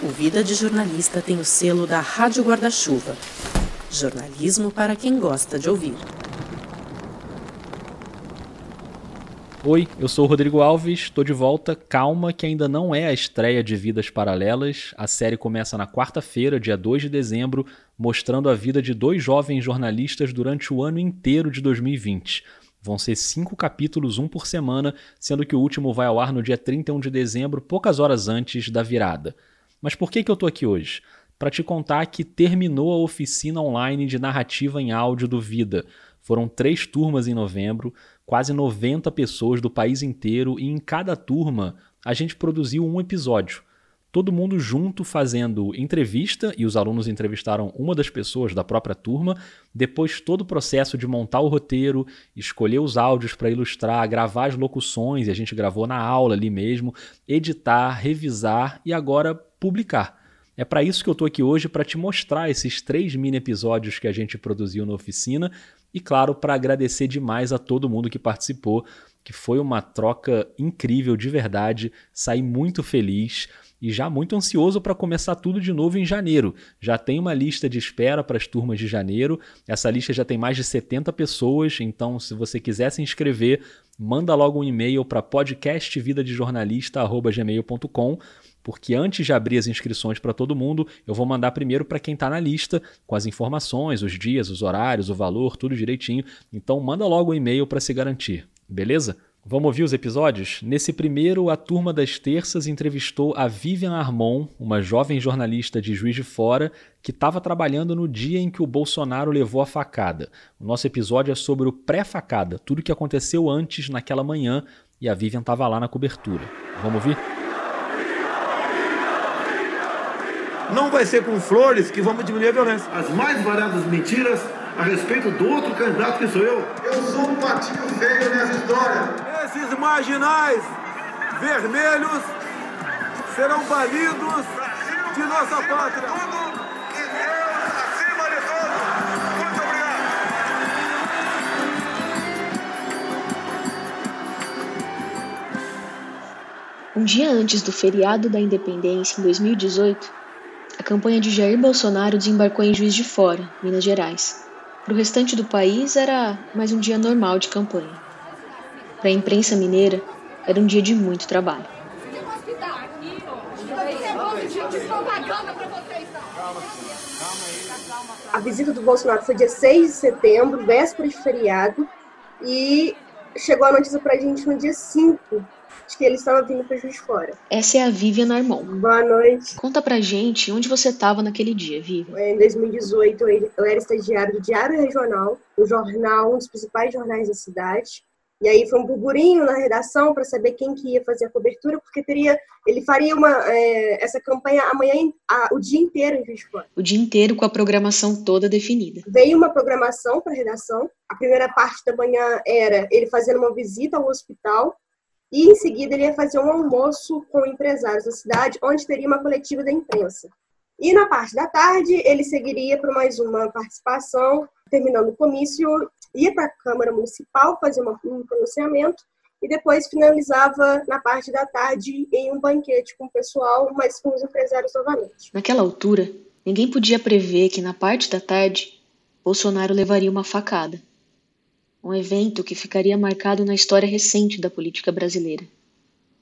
O Vida de Jornalista tem o selo da Rádio Guarda-Chuva. Jornalismo para quem gosta de ouvir. Oi, eu sou o Rodrigo Alves, estou de volta. Calma, que ainda não é a estreia de Vidas Paralelas. A série começa na quarta-feira, dia 2 de dezembro, mostrando a vida de dois jovens jornalistas durante o ano inteiro de 2020. Vão ser cinco capítulos, um por semana, sendo que o último vai ao ar no dia 31 de dezembro, poucas horas antes da virada. Mas por que, que eu estou aqui hoje? Para te contar que terminou a oficina online de narrativa em áudio do Vida. Foram três turmas em novembro, quase 90 pessoas do país inteiro, e em cada turma a gente produziu um episódio todo mundo junto fazendo entrevista, e os alunos entrevistaram uma das pessoas da própria turma, depois todo o processo de montar o roteiro, escolher os áudios para ilustrar, gravar as locuções, e a gente gravou na aula ali mesmo, editar, revisar e agora publicar. É para isso que eu estou aqui hoje, para te mostrar esses três mini episódios que a gente produziu na oficina e, claro, para agradecer demais a todo mundo que participou, que foi uma troca incrível de verdade, saí muito feliz e já muito ansioso para começar tudo de novo em janeiro. Já tem uma lista de espera para as turmas de janeiro. Essa lista já tem mais de 70 pessoas, então se você quiser se inscrever, manda logo um e-mail para podcastvidadejornalista@gmail.com porque antes de abrir as inscrições para todo mundo, eu vou mandar primeiro para quem está na lista, com as informações, os dias, os horários, o valor, tudo direitinho. Então manda logo o um e-mail para se garantir, beleza? Vamos ouvir os episódios? Nesse primeiro, a turma das terças entrevistou a Vivian Armon, uma jovem jornalista de Juiz de Fora, que estava trabalhando no dia em que o Bolsonaro levou a facada. O nosso episódio é sobre o pré-facada, tudo o que aconteceu antes naquela manhã, e a Vivian estava lá na cobertura. Vamos ouvir? Não vai ser com flores que vamos diminuir a violência. As mais variadas mentiras a respeito do outro candidato que sou eu. Eu sou um patinho feio nessa história esses marginais vermelhos serão banidos de nossa pátria. Um dia antes do feriado da independência, em 2018, a campanha de Jair Bolsonaro desembarcou em Juiz de Fora, Minas Gerais. Para o restante do país, era mais um dia normal de campanha. Para a imprensa mineira, era um dia de muito trabalho. A visita do Bolsonaro foi dia 6 de setembro, véspera de feriado, e chegou a notícia para a gente no dia 5 de que ele estava vindo para Juiz de Fora. Essa é a Vivian Armon. Boa noite. Conta pra gente onde você estava naquele dia, Vivian. Em 2018, eu era estagiário do Diário Regional, um jornal, um dos principais jornais da cidade. E aí foi um burburinho na redação para saber quem que ia fazer a cobertura, porque teria, ele faria uma, é, essa campanha amanhã, a, o dia inteiro em Juiz de Fora. O dia inteiro com a programação toda definida. Veio uma programação para a redação. A primeira parte da manhã era ele fazendo uma visita ao hospital e em seguida ele ia fazer um almoço com empresários da cidade, onde teria uma coletiva da imprensa. E na parte da tarde ele seguiria para mais uma participação, terminando o comício ia para a Câmara Municipal fazer um pronunciamento e depois finalizava na parte da tarde em um banquete com o pessoal, mas com os empresários novamente. Naquela altura, ninguém podia prever que na parte da tarde Bolsonaro levaria uma facada. Um evento que ficaria marcado na história recente da política brasileira.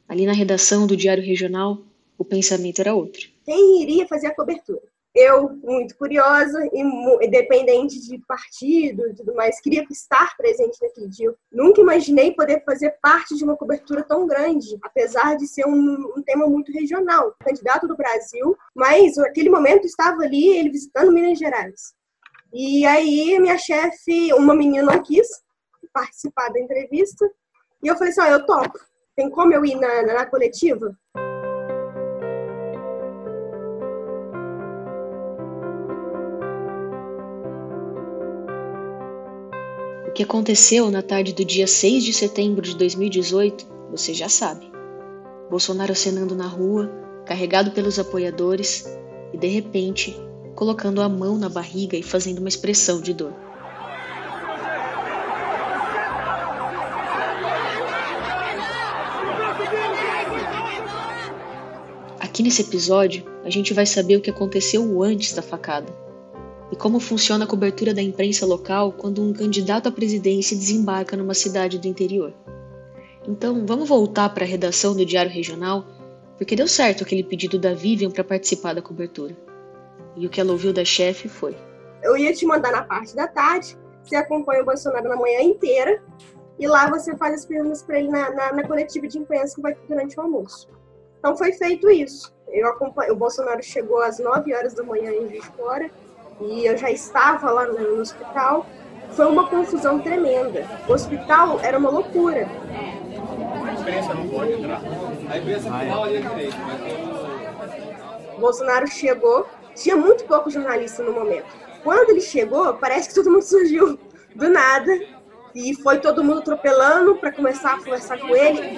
Ali na redação do Diário Regional, o pensamento era outro. Quem iria fazer a cobertura? eu, muito curiosa e independente de partido e tudo mais, queria estar presente naquele dia. Nunca imaginei poder fazer parte de uma cobertura tão grande, apesar de ser um, um tema muito regional. Candidato do Brasil, mas naquele momento estava ali ele visitando Minas Gerais. E aí minha chefe, uma menina não quis participar da entrevista, e eu falei assim, ah, eu topo. Tem como eu ir na, na, coletiva? Que aconteceu na tarde do dia 6 de setembro de 2018, você já sabe. Bolsonaro acenando na rua, carregado pelos apoiadores e, de repente, colocando a mão na barriga e fazendo uma expressão de dor. Aqui nesse episódio, a gente vai saber o que aconteceu antes da facada e como funciona a cobertura da imprensa local quando um candidato à presidência desembarca numa cidade do interior. Então, vamos voltar para a redação do Diário Regional, porque deu certo aquele pedido da Vivian para participar da cobertura. E o que ela ouviu da chefe foi: Eu ia te mandar na parte da tarde, você acompanha o Bolsonaro na manhã inteira, e lá você faz as perguntas para ele na, na, na, coletiva de imprensa que vai ter durante o almoço. Então foi feito isso. Eu acompanho, o Bolsonaro chegou às 9 horas da manhã em de Fora, e eu já estava lá no, hospital. Foi uma confusão tremenda. O hospital era uma loucura. A imprensa não pode entrar. A imprensa final ali à direita. Bolsonaro chegou, tinha muito pouco jornalista no momento. Quando ele chegou, parece que todo mundo surgiu do nada e foi todo mundo atropelando para começar a conversar com ele.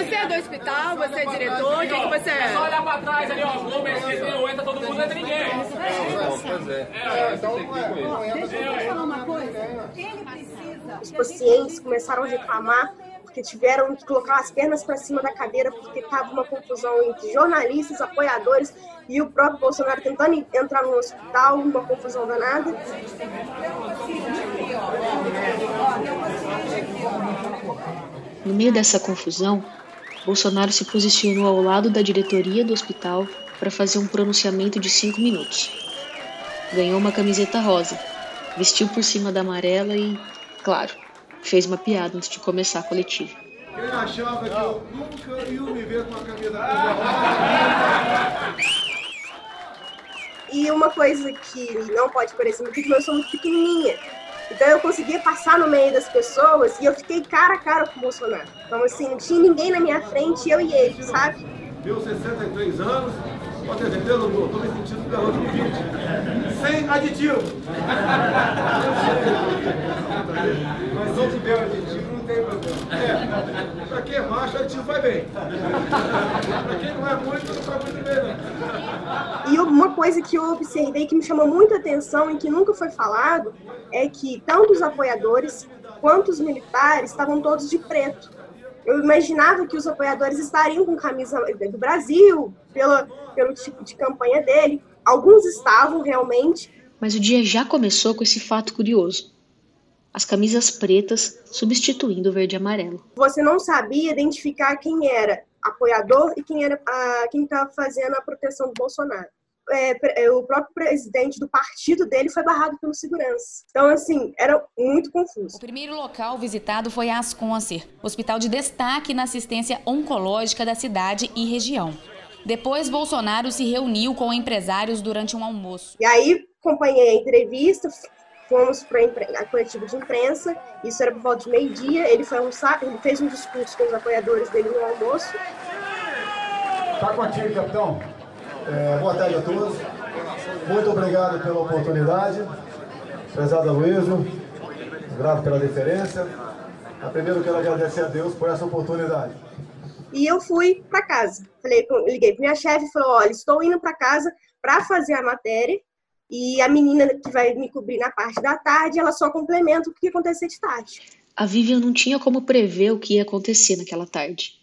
Você é do hospital? Você é diretor? O que, que você é? Só olhar para trás ali, ó. Vou mexer, não entra todo mundo, não entra ninguém. Pois é. É, então não é. Deixa eu falar uma coisa. Ele precisa. Os pacientes começaram a reclamar porque tiveram que colocar as pernas para cima da cadeira porque estava uma confusão entre jornalistas, apoiadores e o próprio Bolsonaro tentando entrar no hospital, uma confusão danada. No meio dessa confusão, Bolsonaro se posicionou ao lado da diretoria do hospital para fazer um pronunciamento de cinco minutos. Ganhou uma camiseta rosa, vestiu por cima da amarela e, claro, fez uma piada antes de começar a coletiva. Quem achava que eu nunca ia me ver com uma camisa E uma coisa que não pode parecer muito, que eu sou muito pequenininha. Então eu conseguia passar no meio das pessoas e eu fiquei cara a cara com o Bolsonaro. Então assim, não tinha ninguém na minha frente, eu e ele, sabe? Meus 63 anos, pode ter certeza, eu estou me sentindo um garoto de 20. Sem aditivo. Mas se tiver aditivo, tem problema. É, pra quem é macho, vai bem. pra quem não é muito, não vai muito bem, não. E uma coisa que eu observei que me chamou muita atenção e que nunca foi falado é que tanto os apoiadores quanto os militares estavam todos de preto eu imaginava que os apoiadores estariam com camisa do Brasil, pela, pelo tipo de campanha dele. Alguns estavam realmente. Mas o dia já começou com esse fato curioso. As camisas pretas substituindo o verde e amarelo. Você não sabia identificar quem era apoiador e quem era a, quem estava fazendo a proteção do Bolsonaro é, é, o próprio presidente do partido dele foi barrado pelo segurança. Então, assim, era muito confuso. O primeiro local visitado foi a Asconcer, hospital de destaque na assistência oncológica da cidade e região. Depois, Bolsonaro se reuniu com empresários durante um almoço. E aí, acompanhei a entrevista, fomos para a coletiva de imprensa, isso era por volta de meio-dia, ele foi almoçar, ele fez um discurso com os apoiadores dele no almoço. Tá contigo, capitão. É, boa tarde a todos. Muito obrigado pela oportunidade. Prezado Luísio, grato pela deferência. A primeiro quero agradecer a Deus por essa oportunidade. E eu fui para casa. Falei, liguei para minha chefe e falei: olha, estou indo para casa para fazer a matéria. E a menina que vai me cobrir na parte da tarde, ela só complementa o que acontecer de tarde. A Vivian não tinha como prever o que ia acontecer naquela tarde.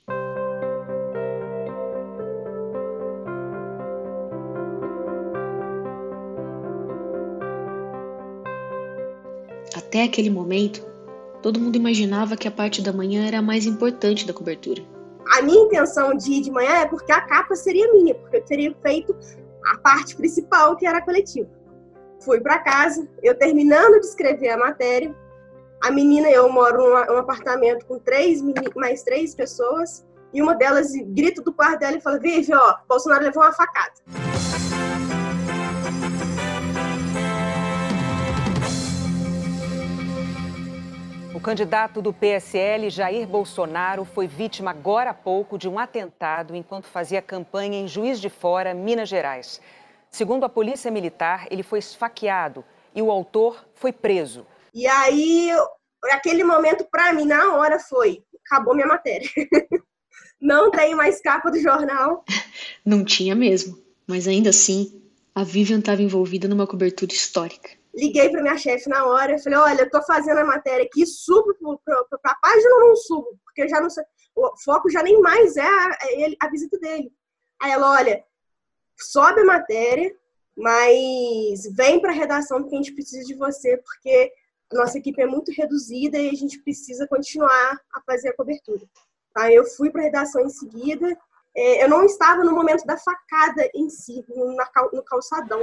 Até aquele momento, todo mundo imaginava que a parte da manhã era a mais importante da cobertura. A minha intenção de ir de manhã é porque a capa seria minha, porque eu teria feito a parte principal, que era a coletiva. Fui para casa, eu terminando de escrever a matéria, a menina, eu moro num apartamento com três mais três pessoas, e uma delas grita do quarto dela e fala: Vive, ó, Bolsonaro levou uma facada. Candidato do PSL, Jair Bolsonaro, foi vítima agora há pouco de um atentado enquanto fazia campanha em Juiz de Fora, Minas Gerais. Segundo a Polícia Militar, ele foi esfaqueado e o autor foi preso. E aí, aquele momento, para mim, na hora foi: acabou minha matéria. Não tem mais capa do jornal. Não tinha mesmo. Mas ainda assim, a Vivian estava envolvida numa cobertura histórica liguei para minha chefe na hora, falei, olha, eu tô fazendo a matéria aqui, subo para a página ou não subo? Porque já não sei, o foco já nem mais é a, é a visita dele. Aí ela, olha, sobe a matéria, mas vem para a redação porque a gente precisa de você, porque a nossa equipe é muito reduzida e a gente precisa continuar a fazer a cobertura. Aí eu fui para a redação em seguida. É, eu não estava no momento da facada em si, no calçadão.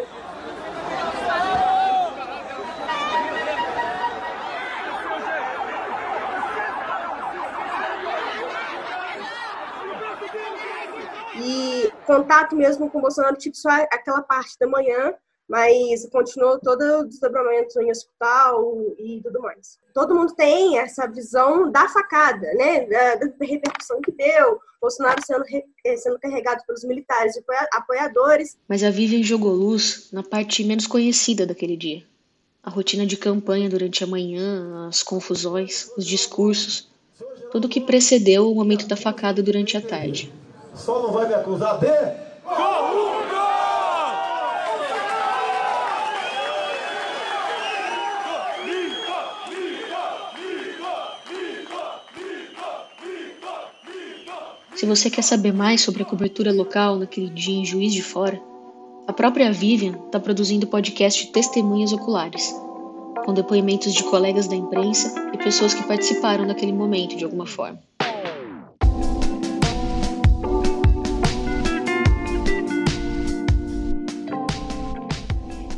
E contato mesmo com o Bolsonaro, tipo, só aquela parte da manhã, mas continuou todo o desdobramento em hospital e tudo mais. Todo mundo tem essa visão da facada, né, da, repercussão que deu, Bolsonaro sendo, eh, sendo carregado pelos militares e apoiadores. Mas a Vivian jogou luz na parte menos conhecida daquele dia. A rotina de campanha durante a manhã, as confusões, os discursos, tudo que precedeu o momento da facada durante a tarde. Só não vai me acusar de Se você quer saber mais sobre a cobertura local naquele dia em Juiz de Fora, a própria Vivian está produzindo o podcast Testemunhas Oculares, com depoimentos de colegas da imprensa e pessoas que participaram daquele momento de alguma forma.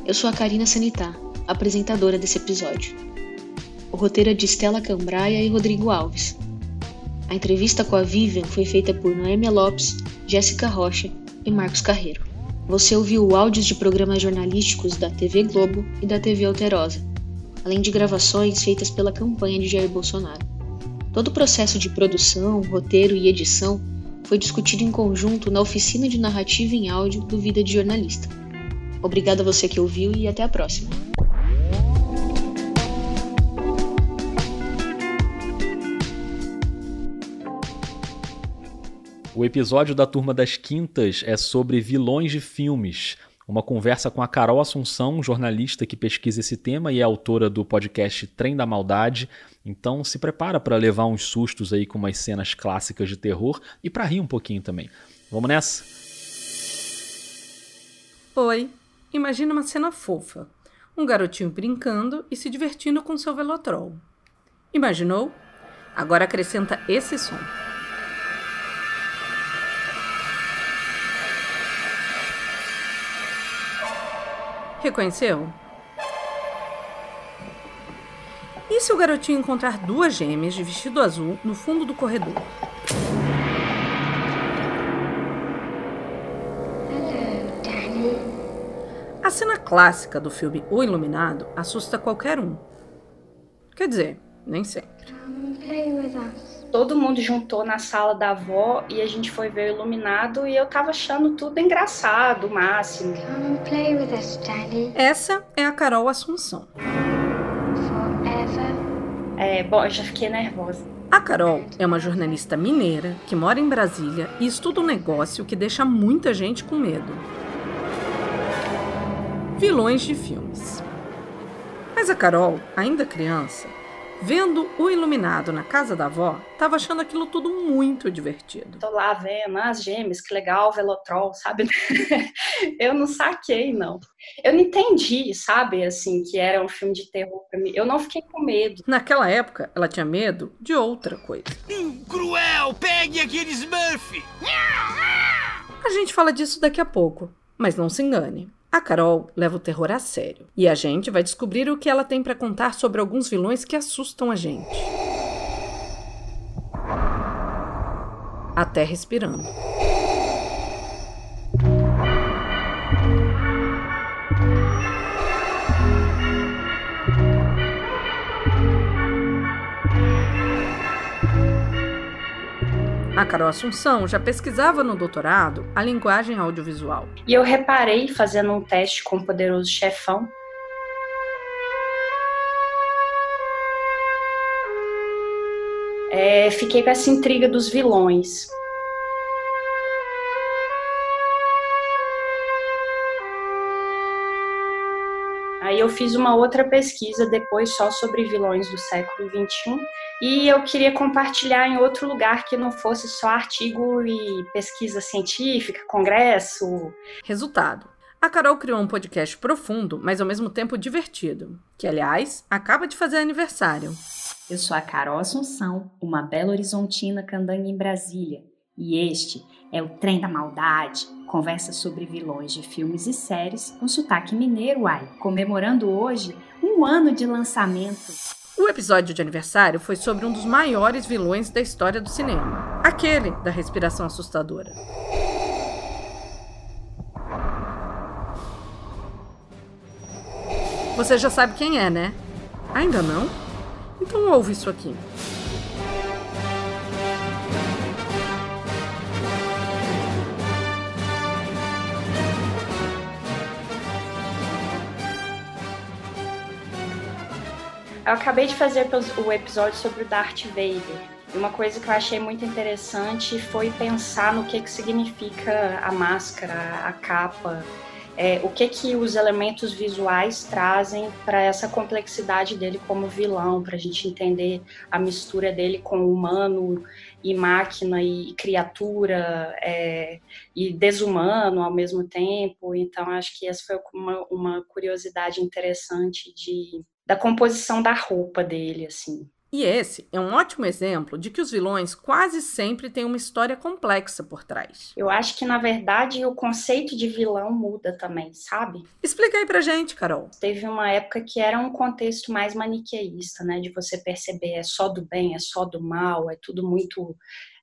Eu sou a Karina Sanitá, apresentadora desse episódio. O roteiro é de Stella Cambraia e Rodrigo Alves. A entrevista com a Vivian foi feita por Noêmia Lopes, Jéssica Rocha e Marcos Carreiro. Você ouviu áudios de programas jornalísticos da TV Globo e da TV Alterosa, além de gravações feitas pela campanha de Jair Bolsonaro. Todo o processo de produção, roteiro e edição foi discutido em conjunto na oficina de narrativa em áudio do Vida de Jornalista. Obrigada a você que ouviu e até a próxima. O episódio da Turma das Quintas é sobre vilões de filmes. Uma conversa com a Carol Assunção, jornalista que pesquisa esse tema e é autora do podcast Trem da Maldade. Então se prepara para levar uns sustos aí com umas cenas clássicas de terror e para rir um pouquinho também. Vamos nessa? Oi, imagina uma cena fofa. Um garotinho brincando e se divertindo com seu velotrol. Imaginou? Agora acrescenta esse som. Reconheceu? E se o garotinho encontrar duas gêmeas de vestido azul no fundo do corredor? Cena clássica do filme O Iluminado assusta qualquer um. Quer dizer, nem sempre todo mundo juntou na sala da avó e a gente foi ver o iluminado e eu tava achando tudo engraçado, o máximo. Essa é a Carol Assunção. É, bom, eu já fiquei nervosa. A Carol é uma jornalista mineira que mora em Brasília e estuda um negócio que deixa muita gente com medo. Vilões de filmes. Mas a Carol, ainda criança, Vendo o iluminado na casa da avó, tava achando aquilo tudo muito divertido. Tô lá vendo as gêmeas, que legal, Velotrol, sabe? eu não saquei, não. Eu não entendi, sabe, assim, que era um filme de terror pra mim. Eu não fiquei com medo. Naquela época, ela tinha medo de outra coisa. Cruel, pegue aquele Smurf! A gente fala disso daqui a pouco, mas não se engane. A Carol leva o terror a sério e a gente vai descobrir o que ela tem para contar sobre alguns vilões que assustam a gente. Até respirando. A Carol Assunção já pesquisava no doutorado a linguagem audiovisual. E eu reparei, fazendo um teste com o poderoso chefão, é, fiquei com essa intriga dos vilões. Aí eu fiz uma outra pesquisa depois só sobre vilões do século XXI E eu queria compartilhar em outro lugar que não fosse só artigo e pesquisa científica, congresso. Resultado: a Carol criou um podcast profundo, mas ao mesmo tempo divertido, que, aliás, acaba de fazer aniversário. Eu sou a Carol Assunção, uma bela horizontina candanga em Brasília, e este é o Trem da Maldade, conversa sobre vilões de filmes e séries com sotaque mineiro, ai, comemorando hoje um ano de lançamento. O episódio de aniversário foi sobre um dos maiores vilões da história do cinema, aquele da respiração assustadora. Você já sabe quem é, né? Ainda não? Então ouve isso aqui. Eu acabei de fazer o episódio sobre o Darth Vader. E uma coisa que eu achei muito interessante foi pensar no que, que significa a máscara, a capa, é, o que que os elementos visuais trazem para essa complexidade dele como vilão, para a gente entender a mistura dele com humano e máquina e criatura é, e desumano ao mesmo tempo. Então, acho que essa foi uma, uma curiosidade interessante de da composição da roupa dele, assim. E esse é um ótimo exemplo de que os vilões quase sempre têm uma história complexa por trás. Eu acho que, na verdade, o conceito de vilão muda também, sabe? Explica aí pra gente, Carol. Teve uma época que era um contexto mais maniqueísta, né? De você perceber é só do bem, é só do mal, é tudo muito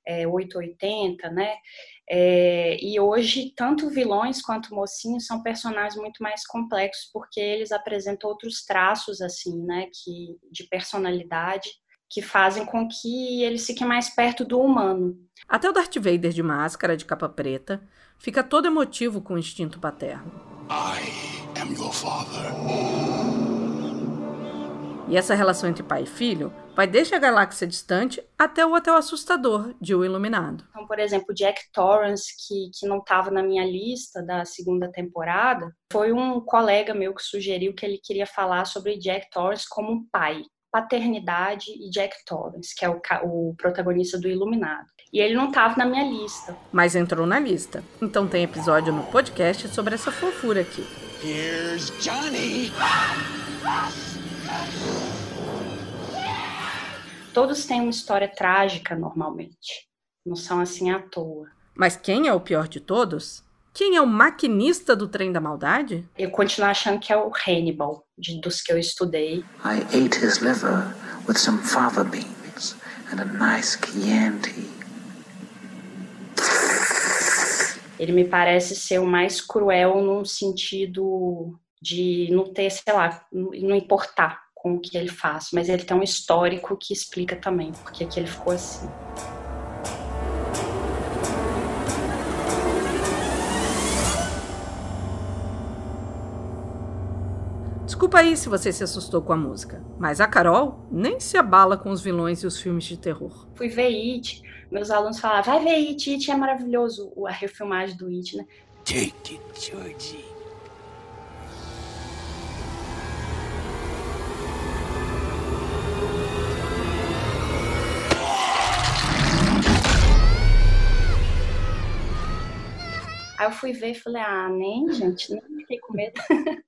é, 880, né? É, e hoje, tanto vilões quanto mocinhos são personagens muito mais complexos, porque eles apresentam outros traços, assim, né, que, de personalidade, que fazem com que eles fiquem mais perto do humano. Até o Darth Vader de máscara, de capa preta, fica todo emotivo com o instinto paterno. I am your father. E essa relação entre pai e filho vai desde a galáxia distante até o hotel assustador de O Iluminado. Então, por exemplo, Jack Torrance, que, que não estava na minha lista da segunda temporada, foi um colega meu que sugeriu que ele queria falar sobre Jack Torrance como um pai. Paternidade e Jack Torrance, que é o, o protagonista do Iluminado. E ele não estava na minha lista. Mas entrou na lista. Então tem episódio no podcast sobre essa fofura aqui. Here's Johnny! Todos têm uma história trágica normalmente, não são assim à toa. Mas quem é o pior de todos? Quem é o maquinista do trem da maldade? Eu continuo achando que é o Hannibal, de, dos que eu estudei. I ate his liver with some fava beans and a nice Chianti. Ele me parece ser o mais cruel num sentido de não ter, sei lá, não importar com o que ele faz, mas ele tem um histórico que explica também porque que ele ficou assim. Desculpa aí se você se assustou com a música, mas a Carol nem se abala com os vilões e os filmes de terror. Fui ver It, meus alunos falavam, vai ver It, It é maravilhoso, a refilmagem do It, né? Take it, Georgie. Aí eu fui ver e falei, ah, nem, gente, não fiquei com medo.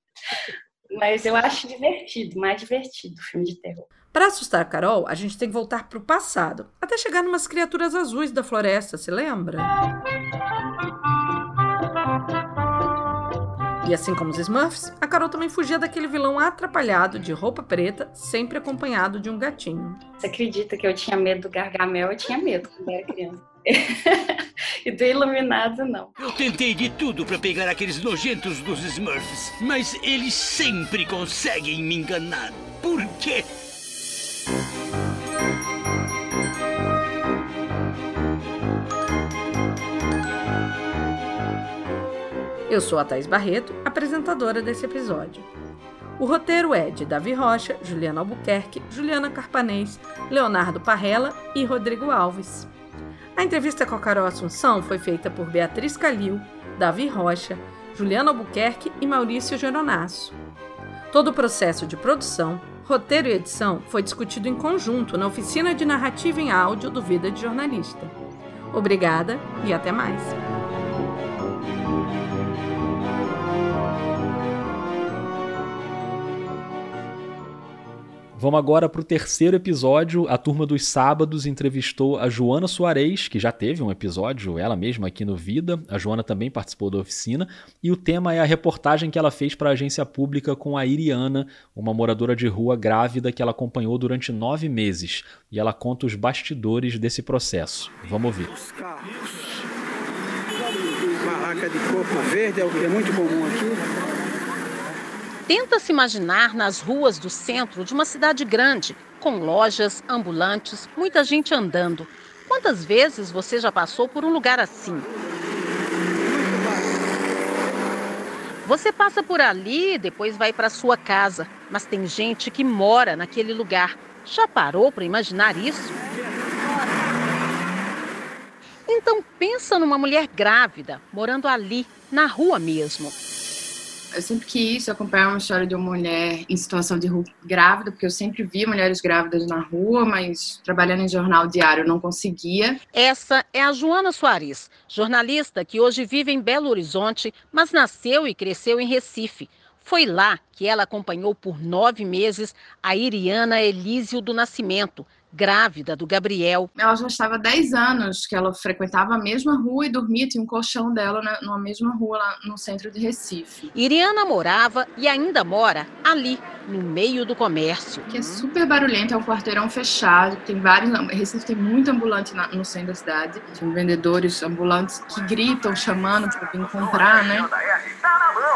Mas eu acho divertido, mais divertido o filme de terror. Para assustar a Carol, a gente tem que voltar para o passado, até chegar numas criaturas azuis da floresta, se lembra? E assim como os Smurfs, a Carol também fugia daquele vilão atrapalhado de roupa preta, sempre acompanhado de um gatinho. Você acredita que eu tinha medo do Gargamel? Eu tinha medo quando era criança. e do Iluminado, não. Eu tentei de tudo para pegar aqueles nojentos dos Smurfs, mas eles sempre conseguem me enganar. Por quê? Eu sou a Thais Barreto, apresentadora desse episódio. O roteiro é de Davi Rocha, Juliana Albuquerque, Juliana Carpanês, Leonardo Parrella e Rodrigo Alves. A entrevista com a Carol Assunção foi feita por Beatriz Calil, Davi Rocha, Juliana Albuquerque e Maurício Geronasso. Todo o processo de produção, Roteiro e edição foi discutido em conjunto na oficina de narrativa em áudio do Vida de Jornalista. Obrigada e até mais. Vamos agora para o terceiro episódio. A turma dos sábados entrevistou a Joana Soares, que já teve um episódio, ela mesma aqui no Vida. A Joana também participou da oficina. E o tema é a reportagem que ela fez para a agência pública com a Iriana, uma moradora de rua grávida que ela acompanhou durante nove meses. E ela conta os bastidores desse processo. Vamos ouvir. Os carros. Barraca de coco verde é o que é muito comum aqui. Tenta se imaginar nas ruas do centro de uma cidade grande, com lojas, ambulantes, muita gente andando. Quantas vezes você já passou por um lugar assim? Você passa por ali e depois vai para sua casa, mas tem gente que mora naquele lugar. Já parou para imaginar isso? Então pensa numa mulher grávida, morando ali, na rua mesmo. Eu sempre quis acompanhar uma história de uma mulher em situação de rua grávida, porque eu sempre via mulheres grávidas na rua, mas trabalhando em jornal diário eu não conseguia. Essa é a Joana Soares, jornalista que hoje vive em Belo Horizonte, mas nasceu e cresceu em Recife. Foi lá que ela acompanhou por nove meses a Iriana Elísio do Nascimento, grávida do Gabriel. Ela já estava há 10 anos que ela frequentava a mesma rua e dormia, tinha um colchão dela na, numa mesma rua lá no centro de Recife. Iriana morava e ainda mora ali, no meio do comércio. Que é super barulhento, é um quarteirão fechado, tem vários. Recife tem muito ambulante na, no centro da cidade. Tem vendedores ambulantes que gritam, chamando para vir comprar, né?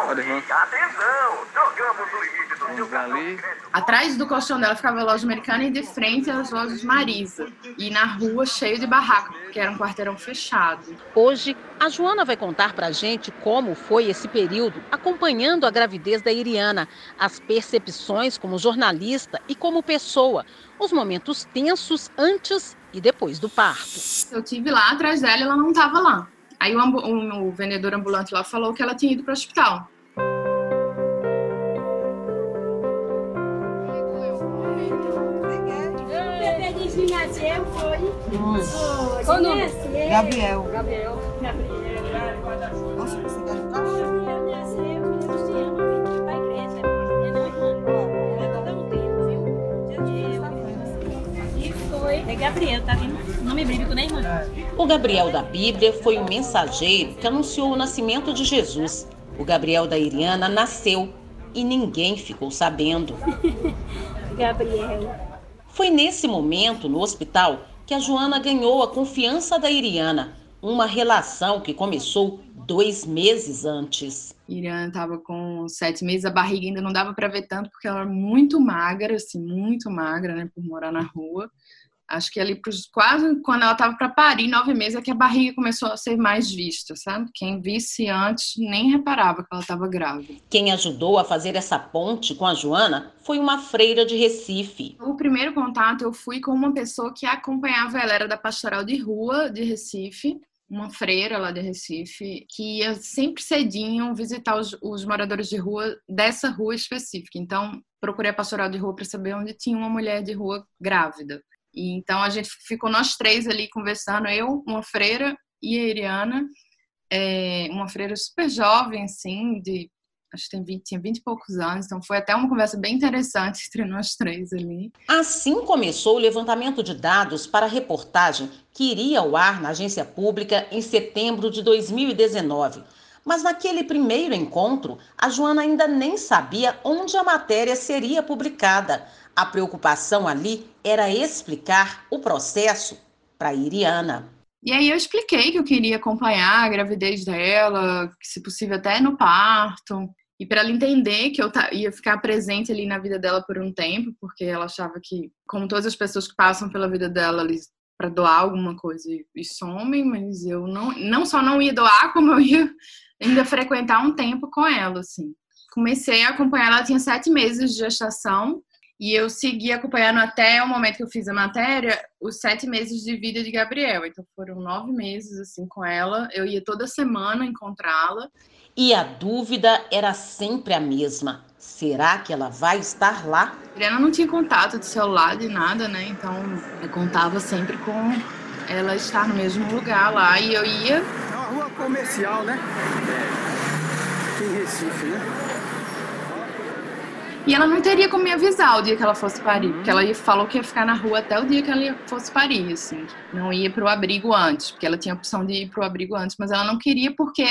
Olha, irmão. Atenção, jogamos o limite Ali. Atrás do colchão dela ficava a loja americana e de frente as lojas Marisa. E na rua cheio de barraco, porque era um quarteirão fechado. Hoje, a Joana vai contar pra gente como foi esse período acompanhando a gravidez da Iriana, as percepções como jornalista e como pessoa, os momentos tensos antes e depois do parto. Eu tive lá atrás dela e ela não estava lá. Aí o, um- o vendedor ambulante lá falou que ela tinha ido para o hospital. De nasceu foi. Foi. Qual o nome? Gabriel. Gabriel. Gabriel. Nossa, você tá vem pra igreja. É. É Gabriel, tá vendo? Nome bíblico, né, irmã? O Gabriel da Bíblia foi o mensageiro que anunciou o nascimento de Jesus. O Gabriel da Iriana nasceu e ninguém ficou sabendo. Gabriel. Foi nesse momento, no hospital, que a Joana ganhou a confiança da Iriana, uma relação que começou dois meses antes. Irã estava com sete meses, a barriga ainda não dava para ver tanto, porque ela era muito magra, assim, muito magra, né, por morar na rua. Acho que ali pros, quase quando ela estava para parir, nove meses, é que a barriga começou a ser mais vista, sabe? Quem visse antes nem reparava que ela estava grávida. Quem ajudou a fazer essa ponte com a Joana foi uma freira de Recife. O primeiro contato eu fui com uma pessoa que acompanhava ela, era da pastoral de rua de Recife, uma freira lá de Recife, que ia sempre cedinho visitar os, os moradores de rua dessa rua específica. Então, procurei a pastoral de rua para saber onde tinha uma mulher de rua grávida. E então a gente ficou nós três ali conversando, eu, uma freira e a Iriana, é, uma freira super jovem, assim, de acho que tem 20, tinha 20 e poucos anos, então foi até uma conversa bem interessante entre nós três ali. Assim começou o levantamento de dados para a reportagem que iria ao ar na agência pública em setembro de 2019. Mas naquele primeiro encontro, a Joana ainda nem sabia onde a matéria seria publicada. A preocupação ali era explicar o processo para Iriana. E aí eu expliquei que eu queria acompanhar a gravidez dela, se possível até no parto, e para ela entender que eu ia ficar presente ali na vida dela por um tempo, porque ela achava que, como todas as pessoas que passam pela vida dela, eles para doar alguma coisa e somem, mas eu não, não só não ia doar, como eu ia ainda frequentar um tempo com ela, assim. Comecei a acompanhar, ela tinha sete meses de gestação, E eu segui acompanhando até o momento que eu fiz a matéria, os sete meses de vida de Gabriel. Então foram nove meses assim com ela. Eu ia toda semana encontrá-la. E a dúvida era sempre a mesma: será que ela vai estar lá? Adriana não tinha contato de celular, de nada, né? Então eu contava sempre com ela estar no mesmo lugar lá e eu ia. É uma rua comercial, né? É. Em Recife, né? E ela não teria como me avisar o dia que ela fosse parir, porque ela falou que ia ficar na rua até o dia que ela fosse parir, assim. Não ia pro abrigo antes, porque ela tinha a opção de ir pro abrigo antes, mas ela não queria porque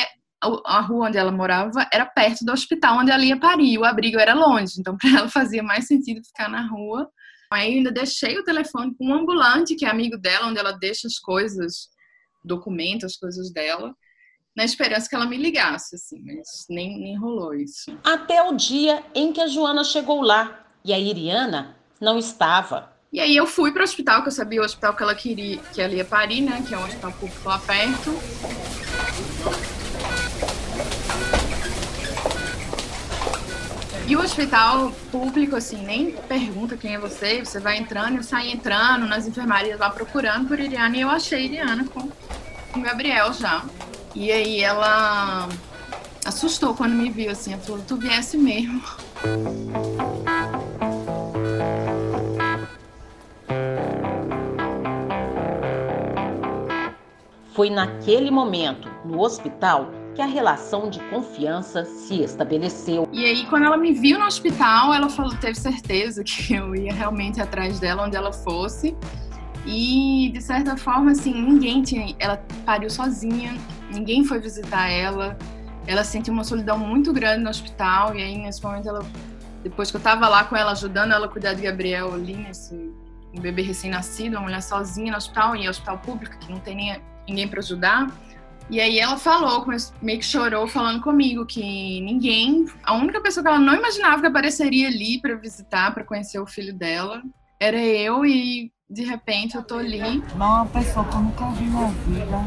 a rua onde ela morava era perto do hospital onde ela ia parir, o abrigo era longe, então para ela fazia mais sentido ficar na rua. Aí ainda deixei o telefone com um ambulante que é amigo dela, onde ela deixa as coisas, documenta as coisas dela na esperança que ela me ligasse, assim, mas nem, nem rolou isso. Até o dia em que a Joana chegou lá e a Iriana não estava. E aí eu fui para o hospital, que eu sabia o hospital que ela queria, que ela ia parir, né, que é um hospital público lá perto. E o hospital público, assim, nem pergunta quem é você, você vai entrando, eu saí entrando nas enfermarias lá procurando por Iriana e eu achei Iriana com o Gabriel já. E aí ela assustou quando me viu, assim, ela falou, tu viesse mesmo. Foi naquele momento, no hospital, que a relação de confiança se estabeleceu. E aí, quando ela me viu no hospital, ela falou, teve certeza que eu ia realmente atrás dela, onde ela fosse. E, de certa forma, assim, ninguém tinha. Ela pariu sozinha, ninguém foi visitar ela. Ela sentiu uma solidão muito grande no hospital. E aí, nesse momento, ela, depois que eu tava lá com ela, ajudando ela a cuidar de Gabriel ali, nesse um bebê recém-nascido, uma mulher sozinha no hospital, e é hospital público, que não tem nem, ninguém para ajudar. E aí ela falou, meio que chorou falando comigo que ninguém, a única pessoa que ela não imaginava que apareceria ali para visitar, para conhecer o filho dela, era eu e de repente eu tô ali. Não, uma pessoa que eu nunca vi na vida,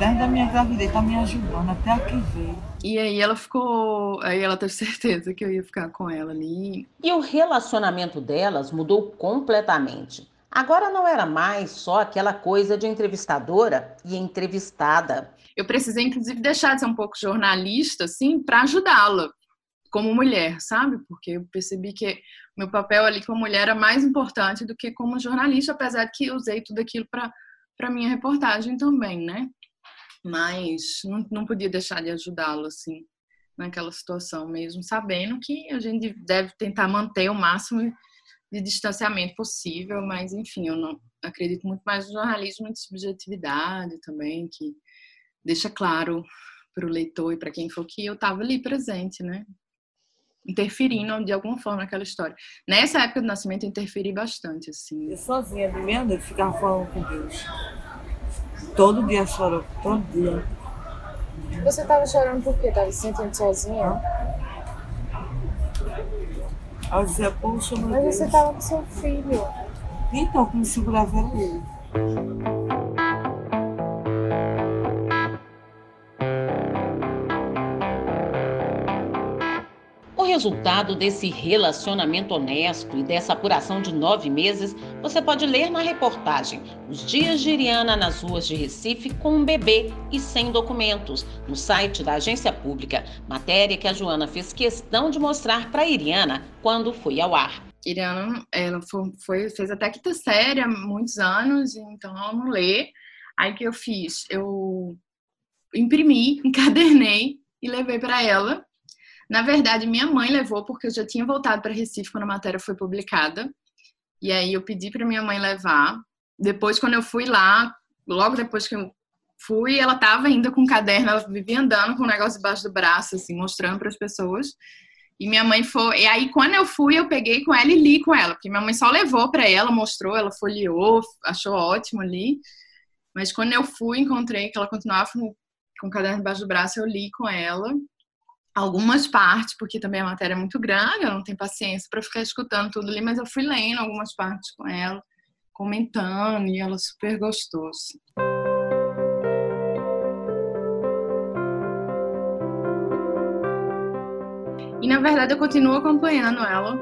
desde a minha gravidez, tá me ajudando até aqui veio. E aí ela ficou. Aí ela teve certeza que eu ia ficar com ela ali. E o relacionamento delas mudou completamente. Agora não era mais só aquela coisa de entrevistadora e entrevistada. Eu precisei, inclusive, deixar de ser um pouco jornalista, assim, para ajudá-la como mulher, sabe? Porque eu percebi que meu papel ali como mulher era mais importante do que como jornalista, apesar de que eu usei tudo aquilo para minha reportagem também, né? Mas não, não podia deixar de ajudá-lo, assim, naquela situação mesmo, sabendo que a gente deve tentar manter o máximo de distanciamento possível, mas enfim, eu não acredito muito mais no jornalismo de subjetividade também, que deixa claro para o leitor e para quem for que eu estava ali presente, né? interferindo de alguma forma naquela história. Nessa época do nascimento eu interferi bastante, assim. Eu sozinha, de ficava falando com Deus. Todo dia chorou, todo dia. Você tava chorando por quê? Tava se sentindo sozinha? Eu dizia, poxa, meu Mas Deus. você tava com seu filho. Então, como segurava ele. Resultado desse relacionamento honesto e dessa apuração de nove meses você pode ler na reportagem Os Dias de Iriana nas ruas de Recife com um bebê e sem documentos, no site da agência pública. Matéria que a Joana fez questão de mostrar para Iriana quando foi ao ar. Iriana, ela foi, fez até quinta série há muitos anos, então ela não lê. Aí que eu fiz? Eu imprimi, encadernei e levei para ela na verdade, minha mãe levou porque eu já tinha voltado para Recife quando a matéria foi publicada. E aí eu pedi para minha mãe levar. Depois, quando eu fui lá, logo depois que eu fui, ela estava ainda com o caderno, ela vivia andando com o negócio debaixo do braço, assim, mostrando para as pessoas. E minha mãe foi. E aí, quando eu fui, eu peguei com ela e li com ela, porque minha mãe só levou para ela, mostrou, ela folheou, achou ótimo ali. Mas quando eu fui, encontrei que ela continuava com o caderno debaixo do braço, eu li com ela algumas partes, porque também a matéria é muito grande, eu não tenho paciência para ficar escutando tudo ali, mas eu fui lendo algumas partes com ela, comentando, e ela super gostou. E na verdade eu continuo acompanhando ela.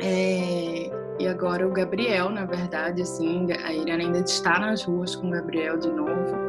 É, e agora o Gabriel, na verdade, assim, a Irene ainda está nas ruas com o Gabriel de novo.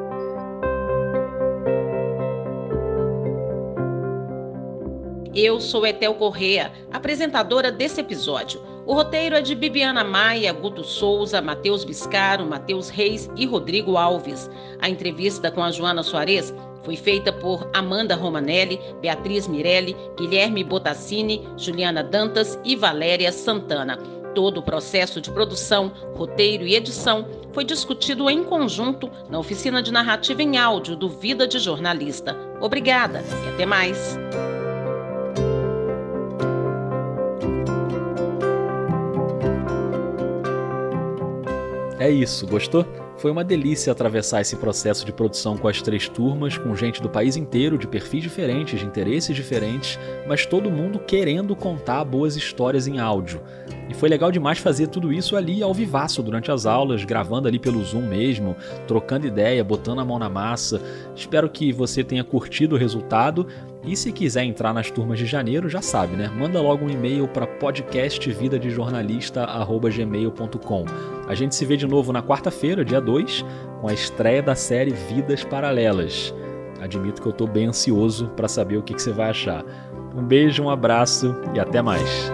Eu sou Etel Correa, apresentadora desse episódio. O roteiro é de Bibiana Maia, Guto Souza, Matheus Biscaro, Matheus Reis e Rodrigo Alves. A entrevista com a Joana Soares foi feita por Amanda Romanelli, Beatriz Mirelli, Guilherme Botassini, Juliana Dantas e Valéria Santana. Todo o processo de produção, roteiro e edição foi discutido em conjunto na oficina de narrativa em áudio do Vida de Jornalista. Obrigada e até mais. É isso, gostou? Foi uma delícia atravessar esse processo de produção com as três turmas, com gente do país inteiro, de perfis diferentes, de interesses diferentes, mas todo mundo querendo contar boas histórias em áudio. E foi legal demais fazer tudo isso ali ao vivaço durante as aulas, gravando ali pelo Zoom mesmo, trocando ideia, botando a mão na massa. Espero que você tenha curtido o resultado e se quiser entrar nas turmas de janeiro, já sabe, né? Manda logo um e-mail para podcastvidadejornalista@gmail.com. A gente se vê de novo na quarta-feira, dia 2, com a estreia da série Vidas Paralelas. Admito que eu estou bem ansioso para saber o que, que você vai achar. Um beijo, um abraço e até mais.